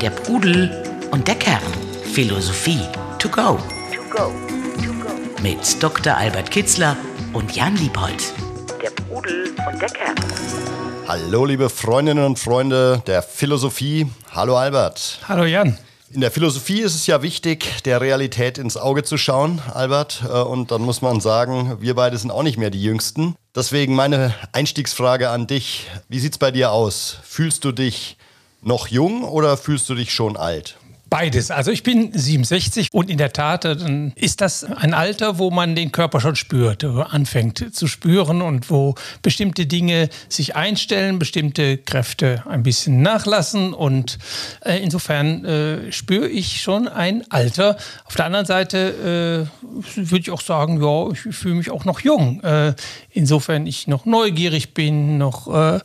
Der Pudel und der Kern. Philosophie to go. To go. To go. Mit Dr. Albert Kitzler und Jan Liebold. Der Pudel und der Kern. Hallo, liebe Freundinnen und Freunde der Philosophie. Hallo, Albert. Hallo, Jan. In der Philosophie ist es ja wichtig, der Realität ins Auge zu schauen, Albert. Äh, und dann muss man sagen, wir beide sind auch nicht mehr die Jüngsten. Deswegen meine Einstiegsfrage an dich. Wie sieht's bei dir aus? Fühlst du dich noch jung oder fühlst du dich schon alt? Beides. Also ich bin 67 und in der Tat dann ist das ein Alter, wo man den Körper schon spürt, anfängt zu spüren und wo bestimmte Dinge sich einstellen, bestimmte Kräfte ein bisschen nachlassen und äh, insofern äh, spüre ich schon ein Alter. Auf der anderen Seite äh, würde ich auch sagen, ja, ich fühle mich auch noch jung. Äh, insofern ich noch neugierig bin, noch äh,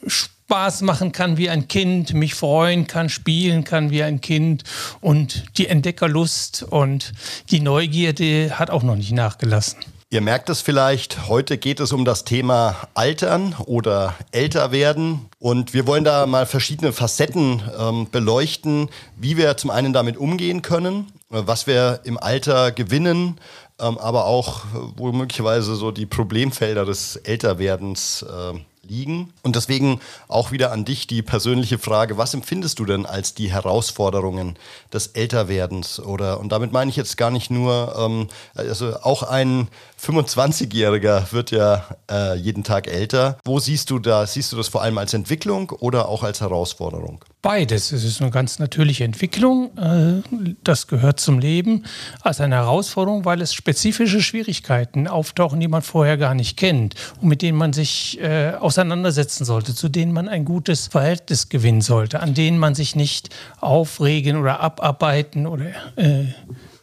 Spaß machen kann wie ein Kind, mich freuen kann, spielen kann wie ein Kind und die Entdeckerlust und die Neugierde hat auch noch nicht nachgelassen. Ihr merkt es vielleicht, heute geht es um das Thema Altern oder älter werden. Und wir wollen da mal verschiedene Facetten ähm, beleuchten, wie wir zum einen damit umgehen können, äh, was wir im Alter gewinnen, ähm, aber auch äh, womöglicherweise so die Problemfelder des Älterwerdens äh, liegen. Und deswegen auch wieder an dich die persönliche Frage, was empfindest du denn als die Herausforderungen des Älterwerdens? Oder, und damit meine ich jetzt gar nicht nur, ähm, also auch ein 25-Jähriger wird ja äh, jeden Tag älter. Wo siehst du da, siehst du das vor allem als Entwicklung oder auch als Herausforderung? Beides. Es ist eine ganz natürliche Entwicklung. Äh, das gehört zum Leben als eine Herausforderung, weil es spezifische Schwierigkeiten auftauchen, die man vorher gar nicht kennt und mit denen man sich äh, auseinandersetzen sollte, zu denen man ein gutes Verhältnis gewinnen sollte, an denen man sich nicht aufregen oder abarbeiten oder äh,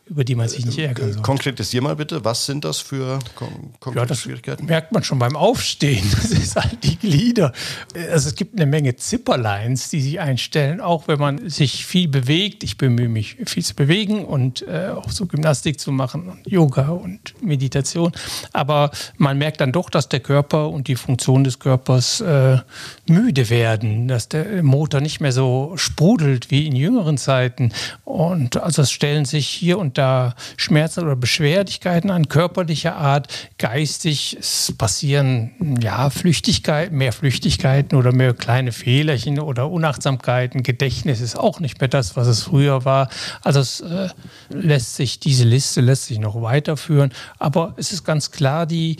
über die man sich nicht ärgern soll. Konkretisier mal bitte, was sind das für kon konkrete ja, das Schwierigkeiten? Merkt man schon beim Aufstehen. Das ist halt die Glieder. Also es gibt eine Menge Zipperlines, die sich einstellen, auch wenn man sich viel bewegt. Ich bemühe mich, viel zu bewegen und äh, auch so Gymnastik zu machen und Yoga und Meditation. Aber man merkt dann doch, dass der Körper und die Funktion des Körpers äh, müde werden, dass der Motor nicht mehr so sprudelt wie in jüngeren Zeiten. Und also es stellen sich hier und da Schmerzen oder Beschwerlichkeiten an körperlicher Art, geistig. Es passieren ja Flüchtigkeiten, mehr Flüchtigkeiten oder mehr kleine Fehlerchen oder Unachtsamkeiten. Gedächtnis ist auch nicht mehr das, was es früher war. Also es äh, lässt sich, diese Liste lässt sich noch weiterführen. Aber es ist ganz klar, die,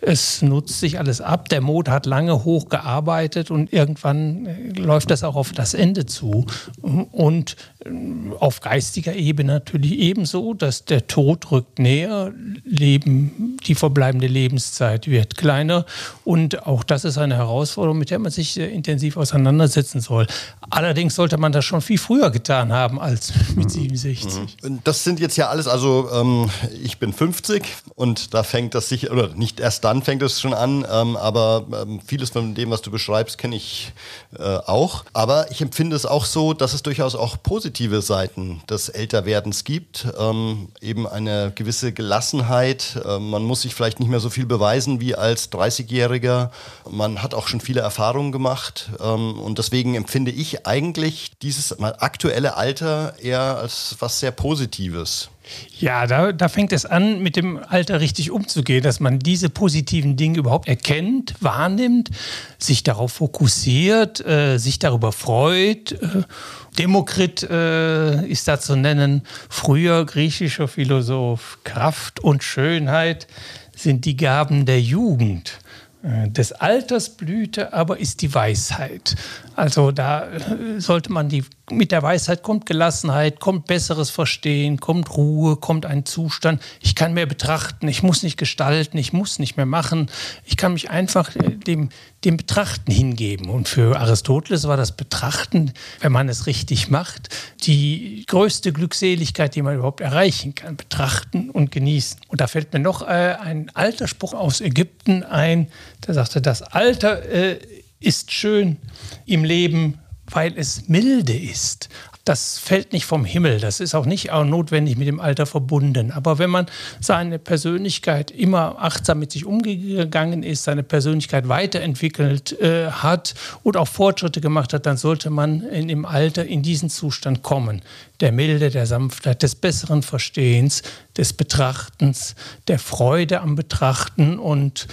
es nutzt sich alles ab. Der Motor hat lange hoch gearbeitet und irgendwann äh, läuft das auch auf das Ende zu. Und äh, auf geistiger Ebene natürlich ebenso so, dass der Tod rückt näher, Leben, die verbleibende Lebenszeit wird kleiner und auch das ist eine Herausforderung, mit der man sich sehr intensiv auseinandersetzen soll. Allerdings sollte man das schon viel früher getan haben als mit 67. Mhm. Das sind jetzt ja alles, also ähm, ich bin 50 und da fängt das sicher, oder nicht erst dann fängt es schon an, ähm, aber ähm, vieles von dem, was du beschreibst, kenne ich äh, auch. Aber ich empfinde es auch so, dass es durchaus auch positive Seiten des Älterwerdens gibt ähm, eben eine gewisse Gelassenheit. Ähm, man muss sich vielleicht nicht mehr so viel beweisen wie als 30-Jähriger. Man hat auch schon viele Erfahrungen gemacht ähm, und deswegen empfinde ich eigentlich dieses aktuelle Alter eher als was sehr Positives. Ja, da, da fängt es an, mit dem Alter richtig umzugehen, dass man diese positiven Dinge überhaupt erkennt, wahrnimmt, sich darauf fokussiert, äh, sich darüber freut. Äh, Demokrit äh, ist da zu nennen, früher griechischer Philosoph. Kraft und Schönheit sind die Gaben der Jugend. Äh, des Alters Blüte aber ist die Weisheit. Also da äh, sollte man die, mit der Weisheit kommt Gelassenheit, kommt besseres Verstehen, kommt Ruhe, kommt ein Zustand. Ich kann mehr betrachten, ich muss nicht gestalten, ich muss nicht mehr machen. Ich kann mich einfach äh, dem, dem Betrachten hingeben. Und für Aristoteles war das Betrachten, wenn man es richtig macht, die größte Glückseligkeit, die man überhaupt erreichen kann. Betrachten und genießen. Und da fällt mir noch äh, ein alter Spruch aus Ägypten ein, der sagte, das Alter äh, ist schön im Leben, weil es milde ist. das fällt nicht vom Himmel. Das ist auch nicht auch notwendig mit dem Alter verbunden. Aber wenn man seine Persönlichkeit immer achtsam mit sich umgegangen ist, seine Persönlichkeit weiterentwickelt äh, hat und auch Fortschritte gemacht hat, dann sollte man in, im Alter in diesen Zustand kommen. Der Milde, der Sanftheit, des besseren Verstehens, des Betrachtens, der Freude am Betrachten und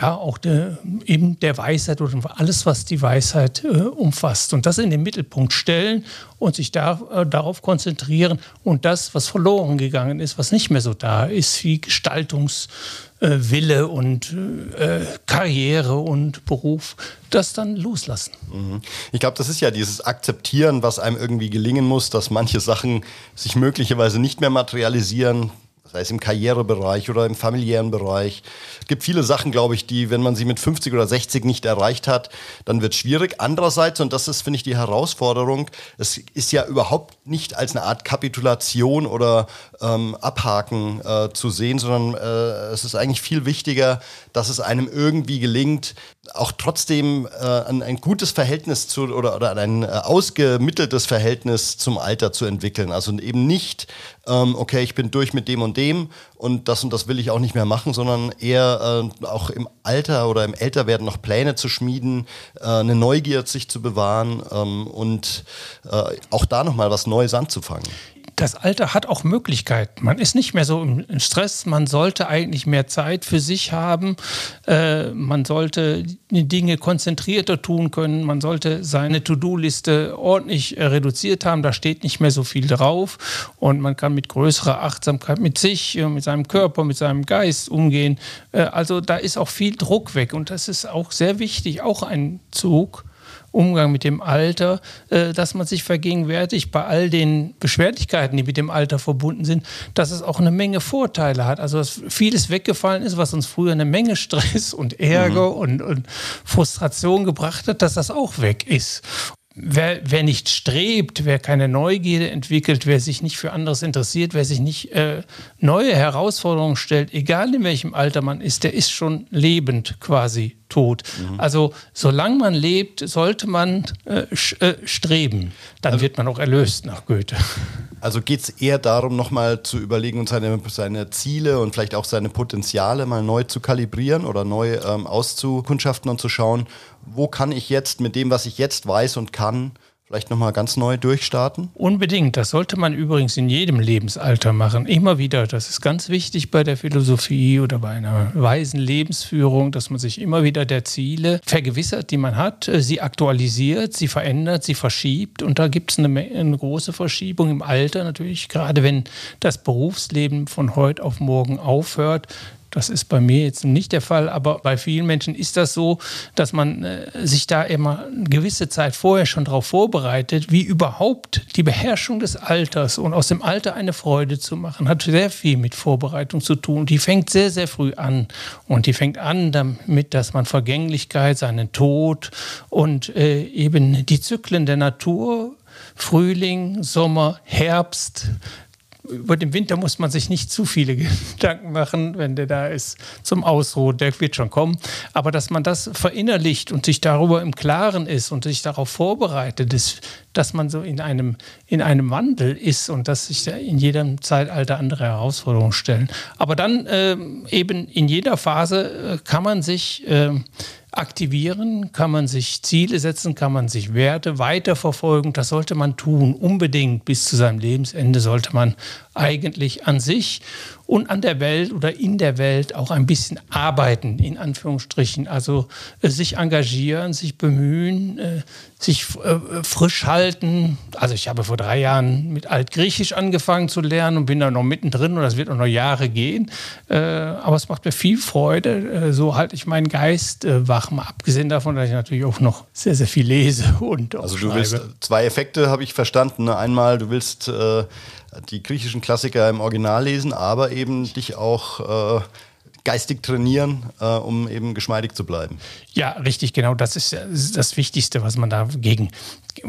ja auch der, eben der Weisheit oder alles, was die Weisheit äh, umfasst. Und das in den Mittelpunkt stellen und sich da, äh, darauf konzentrieren und das, was verloren gegangen ist, was nicht mehr so da ist, wie Gestaltungswille äh, und äh, Karriere und Beruf, das dann loslassen. Mhm. Ich glaube, das ist ja dieses Akzeptieren, was einem irgendwie gelingen muss, dass manche Sachen sich möglicherweise nicht mehr materialisieren sei es im Karrierebereich oder im familiären Bereich. Es gibt viele Sachen, glaube ich, die, wenn man sie mit 50 oder 60 nicht erreicht hat, dann wird es schwierig. Andererseits, und das ist, finde ich, die Herausforderung, es ist ja überhaupt nicht als eine Art Kapitulation oder ähm, Abhaken äh, zu sehen, sondern äh, es ist eigentlich viel wichtiger, dass es einem irgendwie gelingt, auch trotzdem äh, ein, ein, gutes Verhältnis zu oder, oder ein äh, ausgemitteltes Verhältnis zum Alter zu entwickeln. Also eben nicht, ähm, okay, ich bin durch mit dem und dem und das und das will ich auch nicht mehr machen, sondern eher äh, auch im Alter oder im Älterwerden noch Pläne zu schmieden, äh, eine Neugier sich zu bewahren ähm, und äh, auch da nochmal was Neues anzufangen das Alter hat auch Möglichkeiten. Man ist nicht mehr so im Stress. Man sollte eigentlich mehr Zeit für sich haben. Äh, man sollte Dinge konzentrierter tun können. Man sollte seine To-Do-Liste ordentlich äh, reduziert haben. Da steht nicht mehr so viel drauf. Und man kann mit größerer Achtsamkeit mit sich, äh, mit seinem Körper, mit seinem Geist umgehen. Äh, also da ist auch viel Druck weg. Und das ist auch sehr wichtig. Auch ein Zug Umgang mit dem Alter, äh, dass man sich vergegenwärtigt bei all den Beschwerlichkeiten, die mit dem Alter verbunden sind, dass es auch eine Menge Vorteile hat. Also dass vieles weggefallen ist, was uns früher eine Menge Stress und Ärger mhm. und, und Frustration gebracht hat, dass das auch weg ist. Wer, wer, nicht strebt, wer keine Neugierde entwickelt, wer sich nicht für anderes interessiert, wer sich nicht äh, neue Herausforderungen stellt, egal in welchem Alter man ist, der ist schon lebend quasi tot. Mhm. Also solange man lebt, sollte man äh, äh, streben. Dann also, wird man auch erlöst nach Goethe. Also geht es eher darum, nochmal zu überlegen und seine, seine Ziele und vielleicht auch seine Potenziale mal neu zu kalibrieren oder neu ähm, auszukundschaften und zu schauen, wo kann ich jetzt mit dem, was ich jetzt weiß und kann, vielleicht nochmal ganz neu durchstarten? Unbedingt. Das sollte man übrigens in jedem Lebensalter machen. Immer wieder. Das ist ganz wichtig bei der Philosophie oder bei einer weisen Lebensführung, dass man sich immer wieder der Ziele vergewissert, die man hat, äh, sie aktualisiert, sie verändert, sie verschiebt. Und da gibt es eine, eine große Verschiebung im Alter natürlich, gerade wenn das Berufsleben von heute auf morgen aufhört das ist bei mir jetzt nicht der Fall, aber bei vielen Menschen ist das so, dass man äh, sich da immer eine gewisse Zeit vorher schon darauf vorbereitet, wie überhaupt die Beherrschung des Alters und aus dem Alter eine Freude zu machen, hat sehr viel mit Vorbereitung zu tun. Die fängt sehr, sehr früh an. Und die fängt an damit, dass man Vergänglichkeit, seinen Tod und äh, eben die Zyklen der Natur Frühling, Sommer, Herbst, über den Winter muss man sich nicht zu viele Gedanken machen, wenn der da ist zum Ausruhen, der wird schon kommen. Aber dass man das verinnerlicht und sich darüber im Klaren ist und sich darauf vorbereitet ist, dass man so in einem, in einem Wandel ist und dass sich in jedem Zeitalter andere Herausforderungen stellen. Aber dann äh, eben in jeder Phase äh, kann man sich äh, aktivieren, kann man sich Ziele setzen, kann man sich Werte weiterverfolgen. Das sollte man tun, unbedingt bis zu seinem Lebensende sollte man eigentlich an sich und an der Welt oder in der Welt auch ein bisschen arbeiten, in Anführungsstrichen. Also äh, sich engagieren, sich bemühen, äh, sich äh, frisch halten. Also ich habe vor drei Jahren mit Altgriechisch angefangen zu lernen und bin da noch mittendrin und das wird auch noch Jahre gehen. Äh, aber es macht mir viel Freude. Äh, so halte ich meinen Geist äh, wach, mal abgesehen davon, dass ich natürlich auch noch sehr, sehr viel lese und Also du schreibe. willst, zwei Effekte habe ich verstanden. Einmal, du willst die griechischen Klassiker im Original lesen, aber eben dich auch äh, geistig trainieren, äh, um eben geschmeidig zu bleiben. Ja, richtig, genau. Das ist, das Wichtigste, was man da gegen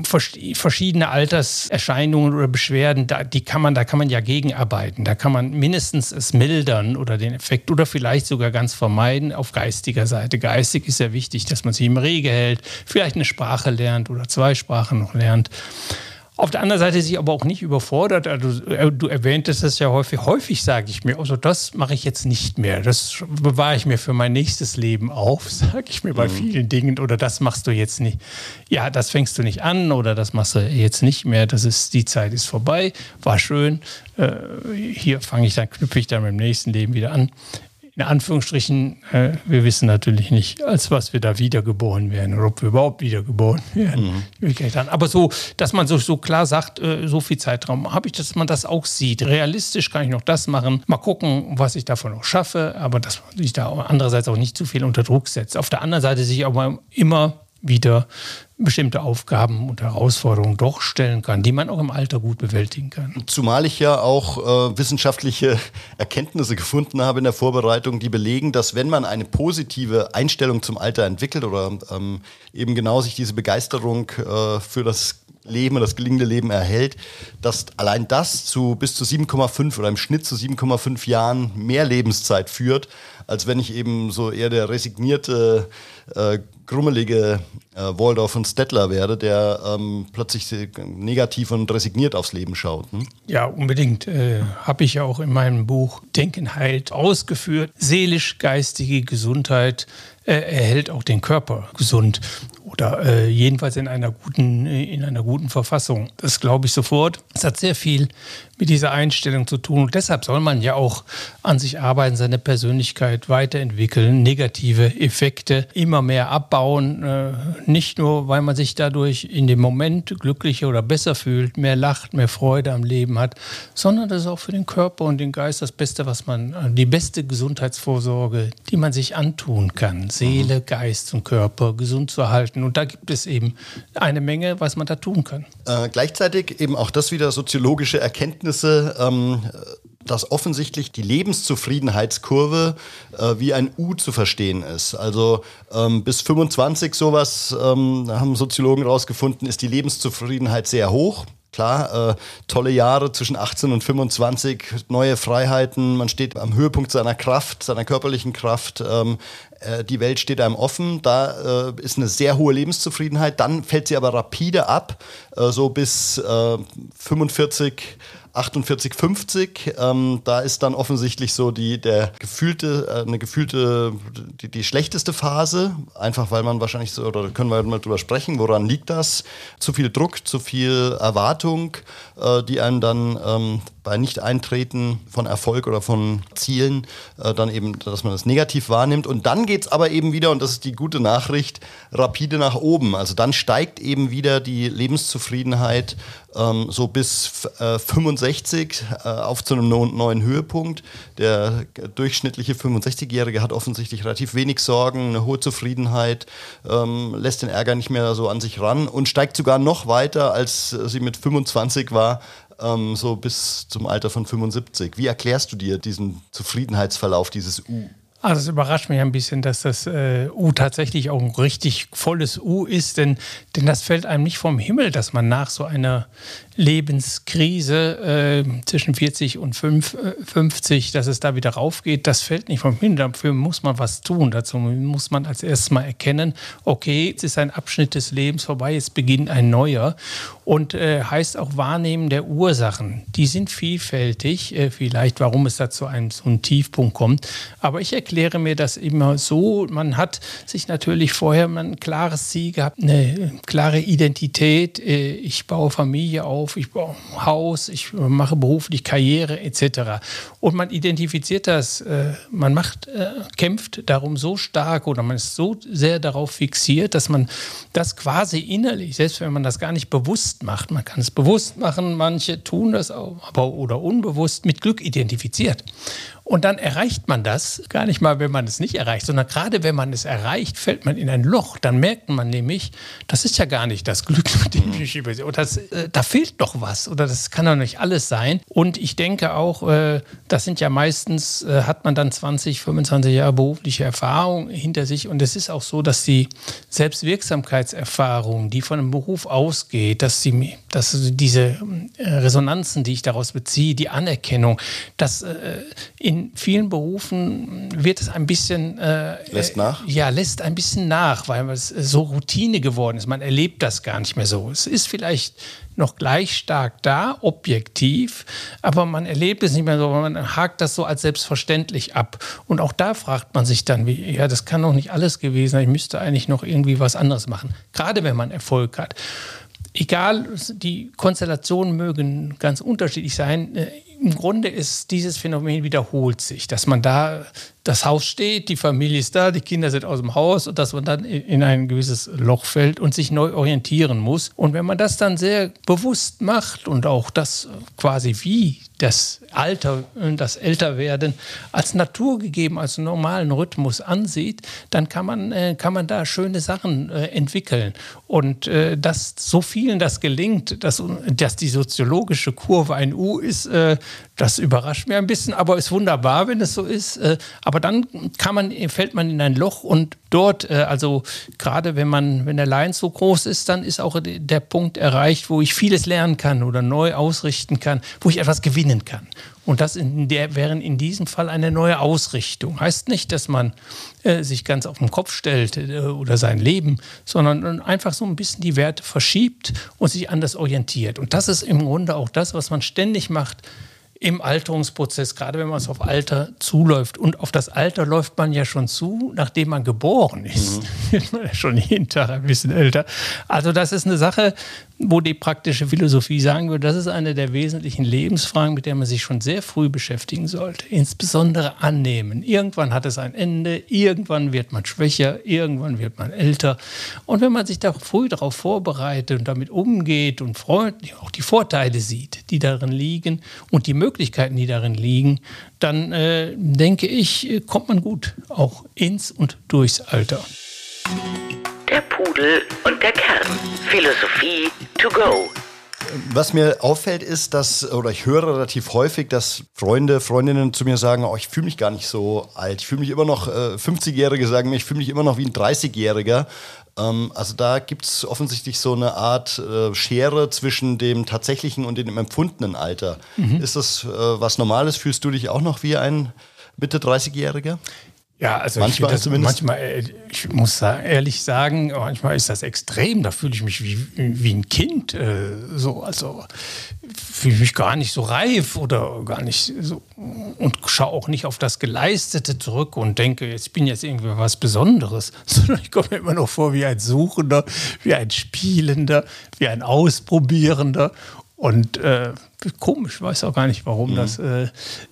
verschiedene Alterserscheinungen oder Beschwerden, da, die kann man, da kann man ja gegenarbeiten. Da kann man mindestens es mildern oder den Effekt oder vielleicht sogar ganz vermeiden auf geistiger Seite. Geistig ist ja wichtig, dass man sich im Rege hält, vielleicht eine Sprache lernt oder zwei Sprachen noch lernt. Auf der anderen Seite sich aber auch nicht überfordert. Also, äh, du erwähntest es ja häufig. Häufig sage ich mir, also das mache ich jetzt nicht mehr. Das bewahre ich mir für mein nächstes Leben auf, sage ich mir bei mhm. vielen Dingen. Oder das machst du jetzt nicht. Ja, das fängst du nicht an oder das machst du jetzt nicht mehr. Das ist, die Zeit ist vorbei. War schön. Äh, hier fange ich dann, knüpfe ich dann im nächsten Leben wieder an in Anführungsstrichen, äh, wir wissen natürlich nicht, als was wir da wiedergeboren werden oder ob wir überhaupt wiedergeboren werden. Mhm. Aber so, dass man so, so klar sagt, äh, so viel Zeitraum habe ich, dass man das auch sieht. Realistisch kann ich noch das machen. Mal gucken, was ich davon noch schaffe, aber dass man sich da andererseits auch nicht zu viel unter Druck setzt. Auf der anderen Seite sich aber immer wieder bestimmte Aufgaben und Herausforderungen doch stellen kann, die man auch im Alter gut bewältigen kann. Zumal ich ja auch äh, wissenschaftliche Erkenntnisse gefunden habe in der Vorbereitung, die belegen, dass wenn man eine positive Einstellung zum Alter entwickelt oder ähm, eben genau sich diese Begeisterung äh, für das Leben, das gelingende Leben erhält, dass allein das zu bis zu 7,5 oder im Schnitt zu 7,5 Jahren mehr Lebenszeit führt, als wenn ich eben so eher der resignierte, äh, grummelige äh, Waldorf und Stettler werde, der ähm, plötzlich negativ und resigniert aufs Leben schaut. Hm? Ja, unbedingt. Äh, Habe ich ja auch in meinem Buch Denken heilt ausgeführt. Seelisch-geistige Gesundheit äh, erhält auch den Körper gesund oder äh, jedenfalls in einer guten, in einer guten Verfassung. Das glaube ich sofort. Es hat sehr viel mit dieser Einstellung zu tun. Und deshalb soll man ja auch an sich arbeiten, seine Persönlichkeit weiterentwickeln, negative Effekte immer mehr abbauen. Äh, nicht nur, weil man sich dadurch in dem Moment glücklicher oder besser fühlt, mehr lacht, mehr Freude am Leben hat, sondern das ist auch für den Körper und den Geist das Beste, was man, äh, die beste Gesundheitsvorsorge, die man sich antun kann. Seele, Geist und Körper gesund zu erhalten. Und da gibt es eben eine Menge, was man da tun kann. Äh, gleichzeitig eben auch das wieder soziologische Erkenntnis Ergebnisse, ähm, dass offensichtlich die Lebenszufriedenheitskurve äh, wie ein U zu verstehen ist. Also ähm, bis 25 sowas, ähm, haben Soziologen herausgefunden, ist die Lebenszufriedenheit sehr hoch. Klar, äh, tolle Jahre zwischen 18 und 25, neue Freiheiten, man steht am Höhepunkt seiner Kraft, seiner körperlichen Kraft, ähm, äh, die Welt steht einem offen, da äh, ist eine sehr hohe Lebenszufriedenheit, dann fällt sie aber rapide ab, äh, so bis 45, äh, 48, 50. Ähm, da ist dann offensichtlich so die, der gefühlte, äh, eine gefühlte, die, die, schlechteste Phase. Einfach weil man wahrscheinlich so, oder können wir mal drüber sprechen, woran liegt das? Zu viel Druck, zu viel Erwartung, äh, die einem dann ähm, bei Nicht-Eintreten von Erfolg oder von Zielen äh, dann eben, dass man das negativ wahrnimmt. Und dann geht es aber eben wieder, und das ist die gute Nachricht, rapide nach oben. Also dann steigt eben wieder die Lebenszufriedenheit ähm, so bis äh, 65 äh, auf zu einem neuen Höhepunkt. Der durchschnittliche 65-Jährige hat offensichtlich relativ wenig Sorgen, eine hohe Zufriedenheit, ähm, lässt den Ärger nicht mehr so an sich ran und steigt sogar noch weiter, als sie mit 25 war, ähm, so bis zum Alter von 75. Wie erklärst du dir diesen Zufriedenheitsverlauf dieses U? Also es überrascht mich ein bisschen, dass das äh, U tatsächlich auch ein richtig volles U ist, denn, denn das fällt einem nicht vom Himmel, dass man nach so einer Lebenskrise äh, zwischen 40 und 5, äh, 50, dass es da wieder raufgeht, das fällt nicht vom Himmel. Dafür muss man was tun. Dazu muss man als erstes mal erkennen, okay, jetzt ist ein Abschnitt des Lebens vorbei, jetzt beginnt ein neuer. Und äh, heißt auch Wahrnehmen der Ursachen. Die sind vielfältig, äh, vielleicht warum es da zu einem so einem Tiefpunkt kommt. Aber ich erkläre mir das immer so, man hat sich natürlich vorher ein klares Ziel gehabt, eine klare Identität, äh, ich baue Familie auf, ich baue ein Haus, ich mache beruflich Karriere etc. Und man identifiziert das, äh, man macht, äh, kämpft darum so stark oder man ist so sehr darauf fixiert, dass man das quasi innerlich, selbst wenn man das gar nicht bewusst macht, man kann es bewusst machen, manche tun das auch, aber oder unbewusst mit Glück identifiziert. Und dann erreicht man das, gar nicht mal, wenn man es nicht erreicht, sondern gerade wenn man es erreicht, fällt man in ein Loch. Dann merkt man nämlich, das ist ja gar nicht das Glück, mit dem ich übersehe. Oder das, äh, da fehlt doch was. Oder das kann doch nicht alles sein. Und ich denke auch, äh, das sind ja meistens, äh, hat man dann 20, 25 Jahre berufliche Erfahrung hinter sich. Und es ist auch so, dass die Selbstwirksamkeitserfahrung, die von einem Beruf ausgeht, dass, sie, dass diese äh, Resonanzen, die ich daraus beziehe, die Anerkennung, dass äh, in vielen Berufen wird es ein bisschen. Äh, lässt nach? Ja, lässt ein bisschen nach, weil es so Routine geworden ist. Man erlebt das gar nicht mehr so. Es ist vielleicht noch gleich stark da, objektiv, aber man erlebt es nicht mehr so, man hakt das so als selbstverständlich ab. Und auch da fragt man sich dann, wie, ja, das kann doch nicht alles gewesen sein, ich müsste eigentlich noch irgendwie was anderes machen, gerade wenn man Erfolg hat. Egal, die Konstellationen mögen ganz unterschiedlich sein. Im Grunde ist dieses Phänomen wiederholt sich, dass man da das Haus steht, die Familie ist da, die Kinder sind aus dem Haus und dass man dann in ein gewisses Loch fällt und sich neu orientieren muss. Und wenn man das dann sehr bewusst macht und auch das quasi wie das Alter, das Älterwerden als naturgegeben, als normalen Rhythmus ansieht, dann kann man, äh, kann man da schöne Sachen äh, entwickeln. Und äh, dass so vielen das gelingt, dass, dass die soziologische Kurve ein U ist, das überrascht mir ein bisschen, aber ist wunderbar, wenn es so ist. Aber dann kann man, fällt man in ein Loch und dort, äh, also gerade wenn man, wenn der Lein so groß ist, dann ist auch der Punkt erreicht, wo ich vieles lernen kann oder neu ausrichten kann, wo ich etwas gewinnen kann. Und das in der, wäre in diesem Fall eine neue Ausrichtung. Heißt nicht, dass man äh, sich ganz auf den Kopf stellt äh, oder sein Leben, sondern einfach so ein bisschen die Werte verschiebt und sich anders orientiert. Und das ist im Grunde auch das, was man ständig macht im Alterungsprozess, gerade wenn man es auf Alter zuläuft. Und auf das Alter läuft man ja schon zu, nachdem man geboren ist. Mhm. Wird man ja schon jeden Tag ein bisschen älter. Also das ist eine Sache, wo die praktische Philosophie sagen würde, das ist eine der wesentlichen Lebensfragen, mit der man sich schon sehr früh beschäftigen sollte. Insbesondere annehmen. Irgendwann hat es ein Ende, irgendwann wird man schwächer, irgendwann wird man älter. Und wenn man sich da früh darauf vorbereitet und damit umgeht und freundlich auch die Vorteile sieht, die darin liegen und die Möglichkeiten, die darin liegen, dann äh, denke ich, kommt man gut auch ins und durchs Alter. Der Pudel und der Kern. Philosophie to go. Was mir auffällt ist, dass, oder ich höre relativ häufig, dass Freunde, Freundinnen zu mir sagen, oh, ich fühle mich gar nicht so alt. Ich fühle mich immer noch, äh, 50-Jährige sagen mir, ich fühle mich immer noch wie ein 30-Jähriger. Ähm, also da gibt es offensichtlich so eine Art äh, Schere zwischen dem tatsächlichen und dem empfundenen Alter. Mhm. Ist das äh, was Normales? Fühlst du dich auch noch wie ein Mitte 30-Jähriger? Ja, also manchmal, ich, das, manchmal, äh, ich muss ehrlich sagen, manchmal ist das extrem. Da fühle ich mich wie, wie ein Kind. Äh, so, also fühle ich mich gar nicht so reif oder gar nicht so und schaue auch nicht auf das Geleistete zurück und denke, jetzt bin jetzt irgendwie was Besonderes, sondern ich komme mir immer noch vor wie ein Suchender, wie ein Spielender, wie ein Ausprobierender und äh, komisch, weiß auch gar nicht, warum, mhm. das, äh,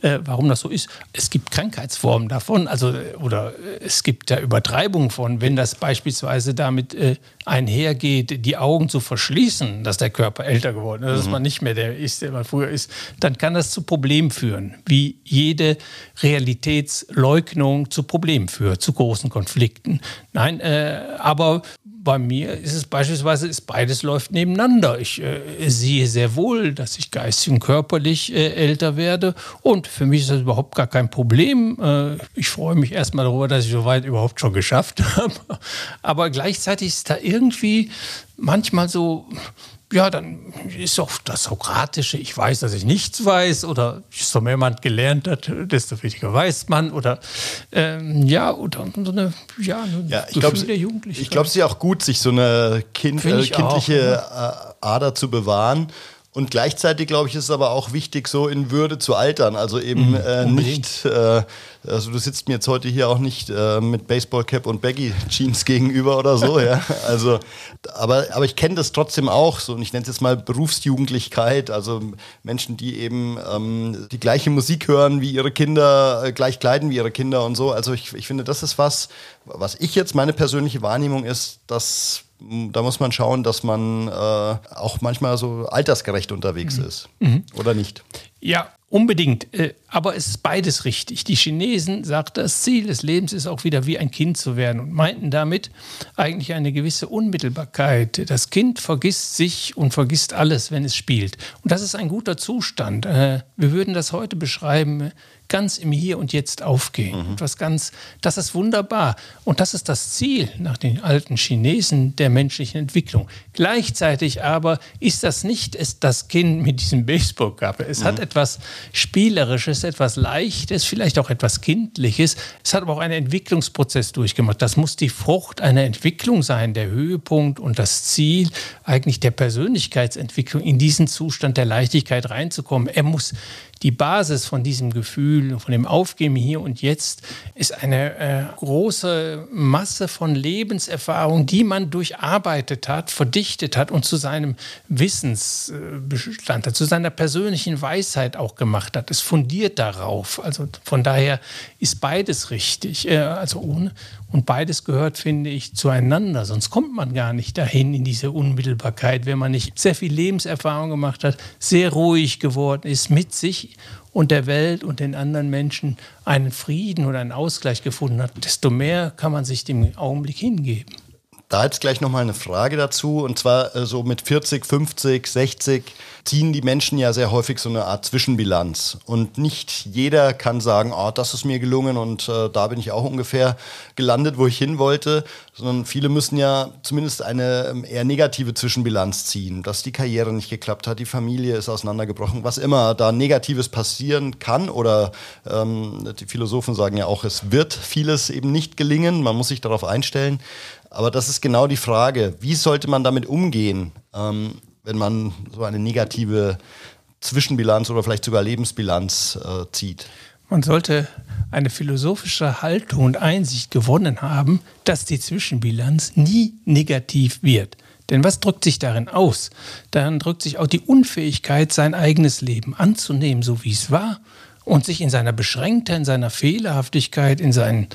äh, warum das so ist. Es gibt Krankheitsformen davon, also oder es gibt da Übertreibungen von, wenn das beispielsweise damit äh, einhergeht, die Augen zu verschließen, dass der Körper älter geworden ist, mhm. dass man nicht mehr der ist, der man früher ist, dann kann das zu Problemen führen, wie jede Realitätsleugnung zu Problemen führt, zu großen Konflikten. Nein, äh, aber bei mir ist es beispielsweise, ist beides läuft nebeneinander. Ich äh, sehe sehr wohl, dass ich geistig und körperlich äh, älter werde und für mich ist das überhaupt gar kein Problem. Äh, ich freue mich erstmal darüber, dass ich soweit überhaupt schon geschafft habe. Aber gleichzeitig ist da irgendwie manchmal so ja, dann ist auch das Sokratische, ich weiß, dass ich nichts weiß, oder so mehr man gelernt hat, desto weniger weiß man, oder ähm, ja, oder so eine, ja, eine ja, ich glaube, ich glaube, es ist ja auch gut, sich so eine kind, äh, kindliche auch, ja. Ader zu bewahren und gleichzeitig, glaube ich, ist es aber auch wichtig, so in Würde zu altern. Also eben mhm, äh, nicht, äh, also du sitzt mir jetzt heute hier auch nicht äh, mit Baseballcap und Baggy Jeans gegenüber oder so, ja. Also, aber, aber ich kenne das trotzdem auch so und ich nenne es jetzt mal Berufsjugendlichkeit, also Menschen, die eben ähm, die gleiche Musik hören wie ihre Kinder, äh, gleich kleiden wie ihre Kinder und so. Also ich, ich finde, das ist was, was ich jetzt meine persönliche Wahrnehmung ist, dass da muss man schauen, dass man äh, auch manchmal so altersgerecht unterwegs mhm. ist. Mhm. Oder nicht? Ja, unbedingt. Äh, aber es ist beides richtig. Die Chinesen sagten, das Ziel des Lebens ist auch wieder wie ein Kind zu werden und meinten damit eigentlich eine gewisse Unmittelbarkeit. Das Kind vergisst sich und vergisst alles, wenn es spielt. Und das ist ein guter Zustand. Äh, wir würden das heute beschreiben, ganz im Hier und Jetzt aufgehen. Mhm. Etwas ganz, das ist wunderbar. Und das ist das Ziel nach den alten Chinesen der menschlichen Entwicklung. Gleichzeitig aber ist das nicht ist das Kind mit diesem Baseballkappe. Es mhm. hat etwas Spielerisches, etwas Leichtes, vielleicht auch etwas Kindliches. Es hat aber auch einen Entwicklungsprozess durchgemacht. Das muss die Frucht einer Entwicklung sein, der Höhepunkt und das Ziel eigentlich der Persönlichkeitsentwicklung, in diesen Zustand der Leichtigkeit reinzukommen. Er muss die Basis von diesem Gefühl, von dem Aufgeben hier und jetzt, ist eine äh, große Masse von Lebenserfahrung, die man durcharbeitet hat, verdichtet hat und zu seinem Wissensbestand hat, zu seiner persönlichen Weisheit auch gemacht hat. Es fundiert darauf. Also von daher ist beides richtig. Äh, also ohne, und beides gehört, finde ich, zueinander. Sonst kommt man gar nicht dahin in diese Unmittelbarkeit, wenn man nicht sehr viel Lebenserfahrung gemacht hat, sehr ruhig geworden ist mit sich und der Welt und den anderen Menschen einen Frieden oder einen Ausgleich gefunden hat, desto mehr kann man sich dem Augenblick hingeben. Da jetzt gleich nochmal eine Frage dazu. Und zwar äh, so mit 40, 50, 60 ziehen die Menschen ja sehr häufig so eine Art Zwischenbilanz. Und nicht jeder kann sagen, oh, das ist mir gelungen und äh, da bin ich auch ungefähr gelandet, wo ich hin wollte. Sondern viele müssen ja zumindest eine ähm, eher negative Zwischenbilanz ziehen, dass die Karriere nicht geklappt hat, die Familie ist auseinandergebrochen, was immer da Negatives passieren kann. Oder ähm, die Philosophen sagen ja auch, es wird vieles eben nicht gelingen. Man muss sich darauf einstellen. Aber das ist genau die Frage, wie sollte man damit umgehen, ähm, wenn man so eine negative Zwischenbilanz oder vielleicht sogar Lebensbilanz äh, zieht? Man sollte eine philosophische Haltung und Einsicht gewonnen haben, dass die Zwischenbilanz nie negativ wird. Denn was drückt sich darin aus? Darin drückt sich auch die Unfähigkeit, sein eigenes Leben anzunehmen, so wie es war, und sich in seiner Beschränktheit, in seiner Fehlerhaftigkeit, in seinen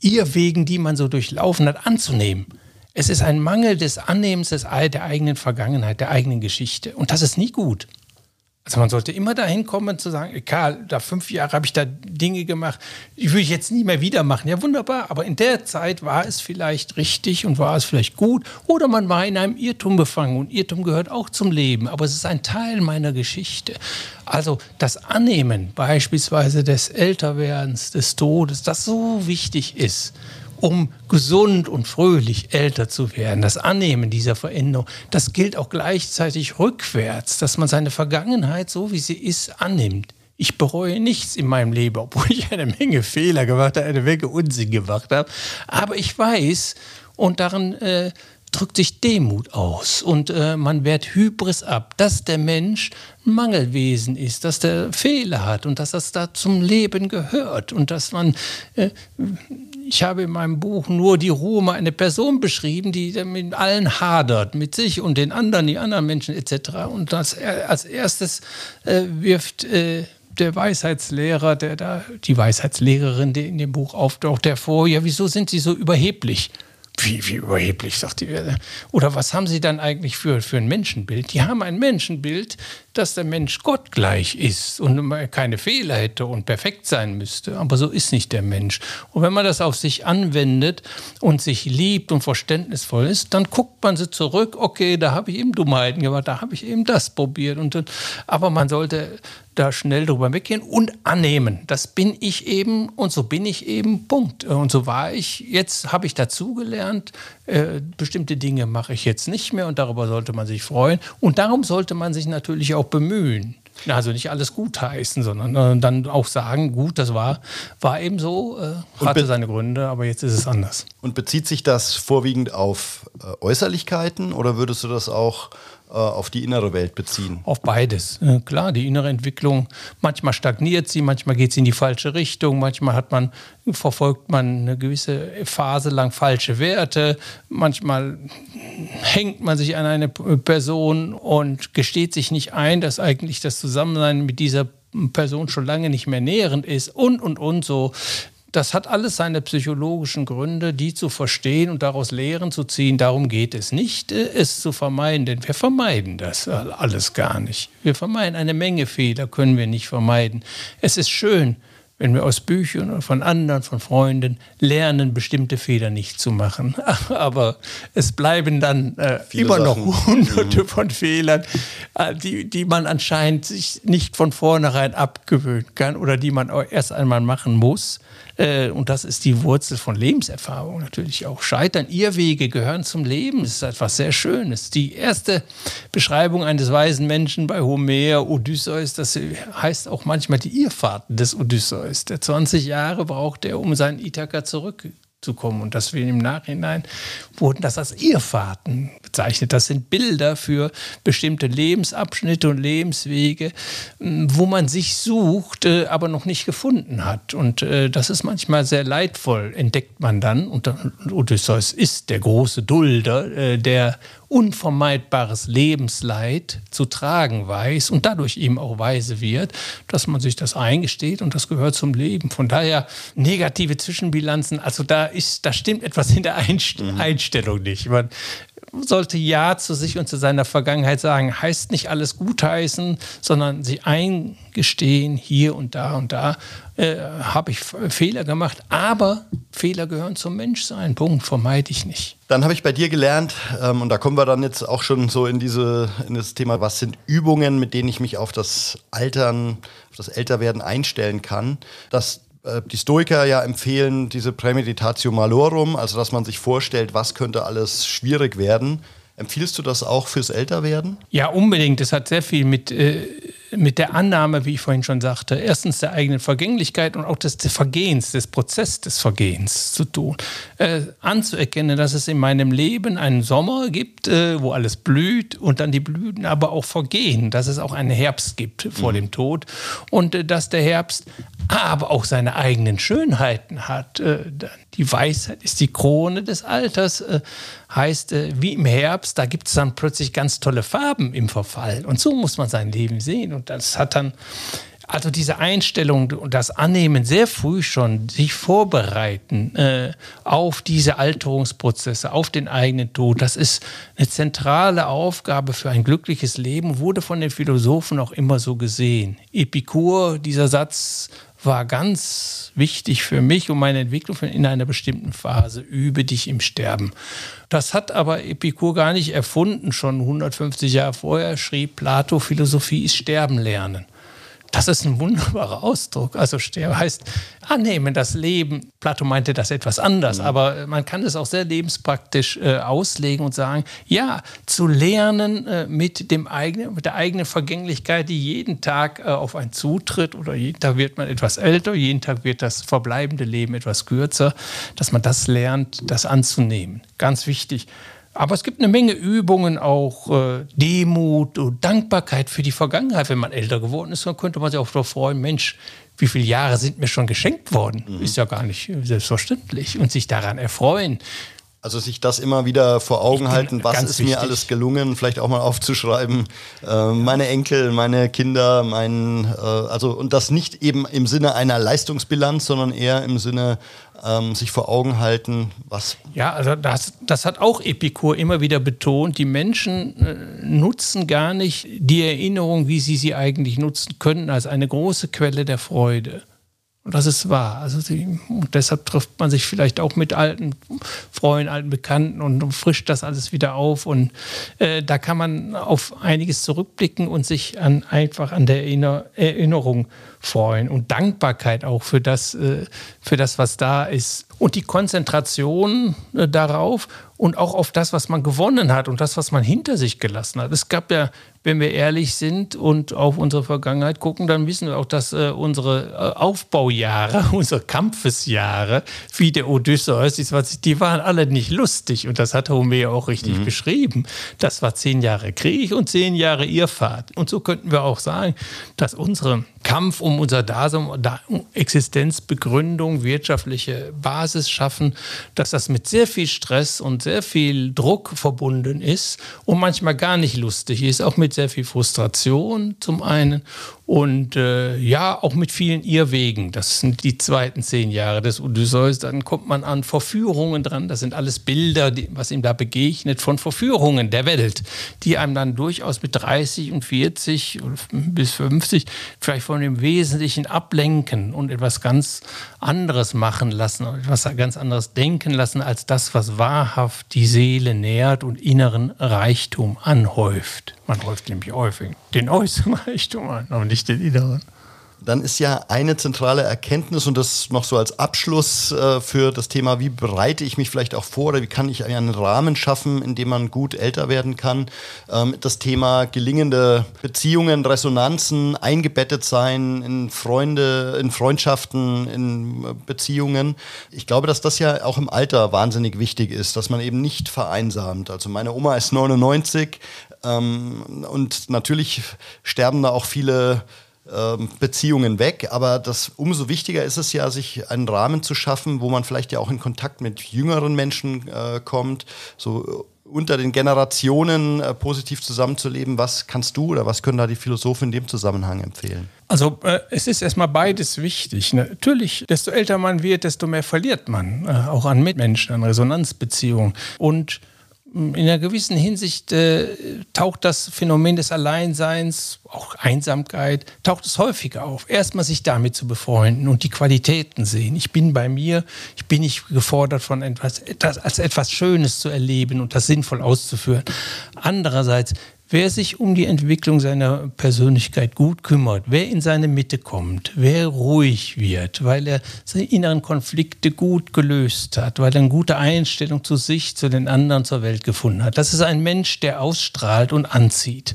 Irrwegen, die man so durchlaufen hat, anzunehmen. Es ist ein Mangel des Annehmens des, der eigenen Vergangenheit, der eigenen Geschichte. Und das ist nie gut. Also man sollte immer dahin kommen zu sagen, Karl, da fünf Jahre habe ich da Dinge gemacht, die würde ich jetzt nie mehr wieder machen. Ja, wunderbar, aber in der Zeit war es vielleicht richtig und war es vielleicht gut oder man war in einem Irrtum befangen und Irrtum gehört auch zum Leben, aber es ist ein Teil meiner Geschichte. Also das Annehmen beispielsweise des Älterwerdens, des Todes, das so wichtig ist um gesund und fröhlich älter zu werden. Das Annehmen dieser Veränderung, das gilt auch gleichzeitig rückwärts, dass man seine Vergangenheit so wie sie ist annimmt. Ich bereue nichts in meinem Leben, obwohl ich eine Menge Fehler gemacht habe, eine Menge Unsinn gemacht habe. Aber ich weiß, und darin äh, drückt sich Demut aus und äh, man wehrt Hybris ab, dass der Mensch ein Mangelwesen ist, dass der Fehler hat und dass das da zum Leben gehört und dass man äh, ich habe in meinem Buch nur die mal eine Person beschrieben, die mit allen hadert, mit sich und den anderen, die anderen Menschen etc. Und das, als erstes äh, wirft äh, der Weisheitslehrer, der da, die Weisheitslehrerin, die in dem Buch auftaucht, hervor, ja, wieso sind Sie so überheblich? Wie, wie überheblich, sagt die. Oder was haben Sie dann eigentlich für, für ein Menschenbild? Die haben ein Menschenbild, dass der Mensch gottgleich ist und keine Fehler hätte und perfekt sein müsste. Aber so ist nicht der Mensch. Und wenn man das auf sich anwendet und sich liebt und verständnisvoll ist, dann guckt man sie zurück, okay, da habe ich eben Dummheiten gemacht, da habe ich eben das probiert. Und, aber man sollte da schnell drüber weggehen und annehmen. Das bin ich eben und so bin ich eben, Punkt. Und so war ich. Jetzt habe ich dazugelernt, äh, bestimmte Dinge mache ich jetzt nicht mehr und darüber sollte man sich freuen. Und darum sollte man sich natürlich auch bemühen. Also nicht alles gut heißen, sondern äh, dann auch sagen, gut, das war, war eben so, äh, hatte seine Gründe, aber jetzt ist es anders. Und bezieht sich das vorwiegend auf äh, Äußerlichkeiten oder würdest du das auch auf die innere Welt beziehen? Auf beides. Äh, klar, die innere Entwicklung, manchmal stagniert sie, manchmal geht sie in die falsche Richtung, manchmal hat man, verfolgt man eine gewisse Phase lang falsche Werte, manchmal hängt man sich an eine Person und gesteht sich nicht ein, dass eigentlich das Zusammensein mit dieser Person schon lange nicht mehr nährend ist und, und, und so das hat alles seine psychologischen Gründe, die zu verstehen und daraus Lehren zu ziehen. Darum geht es nicht, äh, es zu vermeiden, denn wir vermeiden das alles gar nicht. Wir vermeiden eine Menge Fehler, können wir nicht vermeiden. Es ist schön, wenn wir aus Büchern oder von anderen, von Freunden lernen, bestimmte Fehler nicht zu machen. Aber es bleiben dann äh, immer Sachen. noch hunderte mhm. von Fehlern, äh, die, die man anscheinend sich nicht von vornherein abgewöhnen kann oder die man erst einmal machen muss. Äh, und das ist die Wurzel von Lebenserfahrung natürlich auch. Scheitern, Irrwege gehören zum Leben. Das ist etwas sehr Schönes. Die erste Beschreibung eines weisen Menschen bei Homer, Odysseus, das heißt auch manchmal die Irrfahrten des Odysseus. Der 20 Jahre braucht er, um seinen Ithaka zurück zu kommen. Und dass wir im Nachhinein wurden das als Irrfahrten bezeichnet. Das sind Bilder für bestimmte Lebensabschnitte und Lebenswege, wo man sich sucht, äh, aber noch nicht gefunden hat. Und äh, das ist manchmal sehr leidvoll, entdeckt man dann. Und Odysseus ist der große Dulder, äh, der unvermeidbares Lebensleid zu tragen weiß und dadurch eben auch weise wird, dass man sich das eingesteht und das gehört zum Leben. Von daher negative Zwischenbilanzen, also da ist, da stimmt etwas in der mhm. Einstellung nicht. Man sollte Ja zu sich und zu seiner Vergangenheit sagen. Heißt nicht alles gutheißen, sondern sie eingestehen, hier und da und da äh, habe ich Fehler gemacht. Aber Fehler gehören zum Menschsein. Punkt, vermeide ich nicht. Dann habe ich bei dir gelernt, ähm, und da kommen wir dann jetzt auch schon so in, diese, in das Thema, was sind Übungen, mit denen ich mich auf das Altern, auf das Älterwerden einstellen kann, dass die Stoiker ja empfehlen diese Prämeditatio malorum, also dass man sich vorstellt, was könnte alles schwierig werden. Empfiehlst du das auch fürs Älterwerden? Ja, unbedingt. Das hat sehr viel mit, äh, mit der Annahme, wie ich vorhin schon sagte, erstens der eigenen Vergänglichkeit und auch des, des Vergehens, des Prozesses des Vergehens zu tun. Äh, anzuerkennen, dass es in meinem Leben einen Sommer gibt, äh, wo alles blüht und dann die Blüten aber auch vergehen, dass es auch einen Herbst gibt vor mhm. dem Tod und äh, dass der Herbst aber auch seine eigenen Schönheiten hat. Äh, die Weisheit ist die Krone des Alters, äh, heißt, äh, wie im Herbst, da gibt es dann plötzlich ganz tolle Farben im Verfall. Und so muss man sein Leben sehen. Und das hat dann, also diese Einstellung und das Annehmen sehr früh schon, sich vorbereiten auf diese Alterungsprozesse, auf den eigenen Tod, das ist eine zentrale Aufgabe für ein glückliches Leben, wurde von den Philosophen auch immer so gesehen. Epikur, dieser Satz, war ganz wichtig für mich und meine Entwicklung in einer bestimmten Phase. Übe dich im Sterben. Das hat aber Epikur gar nicht erfunden. Schon 150 Jahre vorher schrieb Plato, Philosophie ist Sterben lernen. Das ist ein wunderbarer Ausdruck. Also sterben heißt annehmen das Leben. Plato meinte das etwas anders, mhm. aber man kann es auch sehr lebenspraktisch äh, auslegen und sagen, ja, zu lernen äh, mit, dem eigenen, mit der eigenen Vergänglichkeit, die jeden Tag äh, auf einen zutritt oder jeden Tag wird man etwas älter, jeden Tag wird das verbleibende Leben etwas kürzer, dass man das lernt, das anzunehmen. Ganz wichtig. Aber es gibt eine Menge Übungen, auch äh, Demut und Dankbarkeit für die Vergangenheit. Wenn man älter geworden ist, dann könnte man sich auch darauf freuen, Mensch, wie viele Jahre sind mir schon geschenkt worden? Mhm. Ist ja gar nicht selbstverständlich. Und sich daran erfreuen. Also sich das immer wieder vor Augen halten, was ist wichtig. mir alles gelungen, vielleicht auch mal aufzuschreiben, äh, meine Enkel, meine Kinder, mein, äh, also und das nicht eben im Sinne einer Leistungsbilanz, sondern eher im Sinne ähm, sich vor Augen halten, was. Ja, also das, das hat auch Epikur immer wieder betont. Die Menschen äh, nutzen gar nicht die Erinnerung, wie sie sie eigentlich nutzen können, als eine große Quelle der Freude. Und das ist wahr. Also sie, und deshalb trifft man sich vielleicht auch mit alten Freunden, alten Bekannten und frischt das alles wieder auf. Und äh, da kann man auf einiges zurückblicken und sich an, einfach an der Erinner Erinnerung freuen und Dankbarkeit auch für das, äh, für das, was da ist. Und die Konzentration äh, darauf und auch auf das, was man gewonnen hat und das, was man hinter sich gelassen hat. Es gab ja wenn wir ehrlich sind und auf unsere Vergangenheit gucken, dann wissen wir auch, dass äh, unsere äh, Aufbaujahre, unsere Kampfesjahre, wie der Odysseus, die waren alle nicht lustig. Und das hat Homer auch richtig mhm. beschrieben. Das war zehn Jahre Krieg und zehn Jahre Irrfahrt. Und so könnten wir auch sagen, dass unsere Kampf um unser Dasein, Existenzbegründung, wirtschaftliche Basis schaffen, dass das mit sehr viel Stress und sehr viel Druck verbunden ist und manchmal gar nicht lustig ist, auch mit sehr viel Frustration zum einen Und äh, ja, auch mit vielen Irrwegen. Das sind die zweiten zehn Jahre des Odysseus. Dann kommt man an Verführungen dran. Das sind alles Bilder, die, was ihm da begegnet, von Verführungen der Welt, die einem dann durchaus mit 30 und 40 bis 50 vielleicht von dem Wesentlichen ablenken und etwas ganz anderes machen lassen, etwas ganz anderes denken lassen, als das, was wahrhaft die Seele nährt und inneren Reichtum anhäuft. Man häuft nämlich häufig den äußeren Reichtum an, aber nicht den inneren dann ist ja eine zentrale Erkenntnis und das noch so als Abschluss äh, für das Thema, wie bereite ich mich vielleicht auch vor oder wie kann ich einen Rahmen schaffen, in dem man gut älter werden kann. Ähm, das Thema gelingende Beziehungen, Resonanzen, eingebettet sein in Freunde, in Freundschaften, in Beziehungen. Ich glaube, dass das ja auch im Alter wahnsinnig wichtig ist, dass man eben nicht vereinsamt. Also meine Oma ist 99 ähm, und natürlich sterben da auch viele Beziehungen weg. Aber das umso wichtiger ist es ja, sich einen Rahmen zu schaffen, wo man vielleicht ja auch in Kontakt mit jüngeren Menschen äh, kommt, so äh, unter den Generationen äh, positiv zusammenzuleben. Was kannst du oder was können da die Philosophen in dem Zusammenhang empfehlen? Also äh, es ist erstmal beides wichtig. Natürlich, desto älter man wird, desto mehr verliert man, äh, auch an Mitmenschen, an Resonanzbeziehungen. Und in einer gewissen Hinsicht äh, taucht das Phänomen des Alleinseins, auch Einsamkeit, taucht es häufiger auf. Erstmal sich damit zu befreunden und die Qualitäten sehen. Ich bin bei mir, ich bin nicht gefordert von etwas, etwas als etwas Schönes zu erleben und das sinnvoll auszuführen. Andererseits Wer sich um die Entwicklung seiner Persönlichkeit gut kümmert, wer in seine Mitte kommt, wer ruhig wird, weil er seine inneren Konflikte gut gelöst hat, weil er eine gute Einstellung zu sich, zu den anderen, zur Welt gefunden hat, das ist ein Mensch, der ausstrahlt und anzieht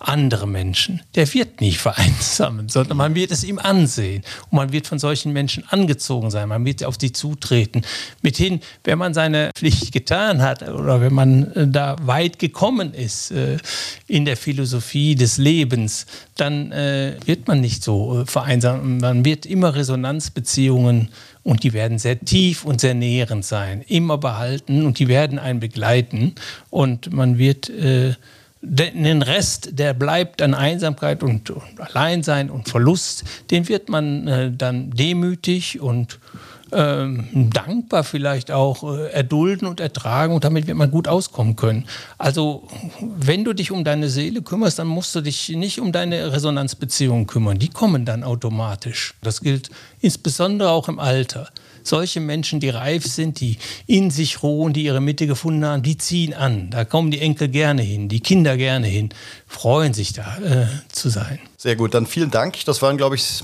andere Menschen. Der wird nicht vereinsamen, sondern man wird es ihm ansehen. Und man wird von solchen Menschen angezogen sein. Man wird auf sie zutreten. Mithin, wenn man seine Pflicht getan hat oder wenn man äh, da weit gekommen ist äh, in der Philosophie des Lebens, dann äh, wird man nicht so vereinsamen. Man wird immer Resonanzbeziehungen und die werden sehr tief und sehr nährend sein, immer behalten und die werden einen begleiten und man wird äh, den Rest, der bleibt an Einsamkeit und, Alleinsein und Verlust, den wird man äh, dann demütig und ähm, dankbar vielleicht auch äh, erdulden und ertragen und damit wird man gut auskommen können. Also wenn du dich um deine Seele kümmerst, dann musst du dich nicht um deine Resonanzbeziehungen kümmern. Die kommen dann automatisch. Das gilt insbesondere auch im Alter solche Menschen, die reif sind, die in sich ruhen, die ihre Mitte gefunden haben, die ziehen an. Da kommen die Enkel gerne hin, die Kinder gerne hin, freuen sich da äh, zu sein. Sehr gut, dann vielen Dank. Das waren, glaube ich,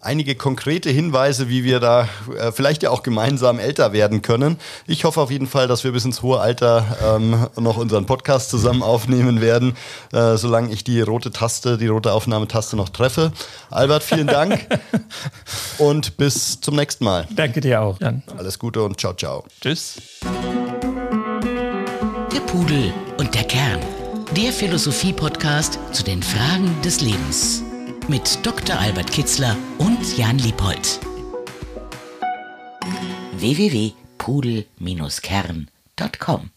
einige konkrete Hinweise, wie wir da äh, vielleicht ja auch gemeinsam älter werden können. Ich hoffe auf jeden Fall, dass wir bis ins hohe Alter ähm, noch unseren Podcast zusammen aufnehmen werden, äh, solange ich die rote Taste, die rote Aufnahmetaste noch treffe. Albert, vielen Dank und bis zum nächsten Mal. Danke dir auch, Jan. Alles Gute und ciao, ciao. Tschüss. Der Pudel und der Kern. Der Philosophie-Podcast zu den Fragen des Lebens mit Dr. Albert Kitzler und Jan Liebold. www.pudel-kern.com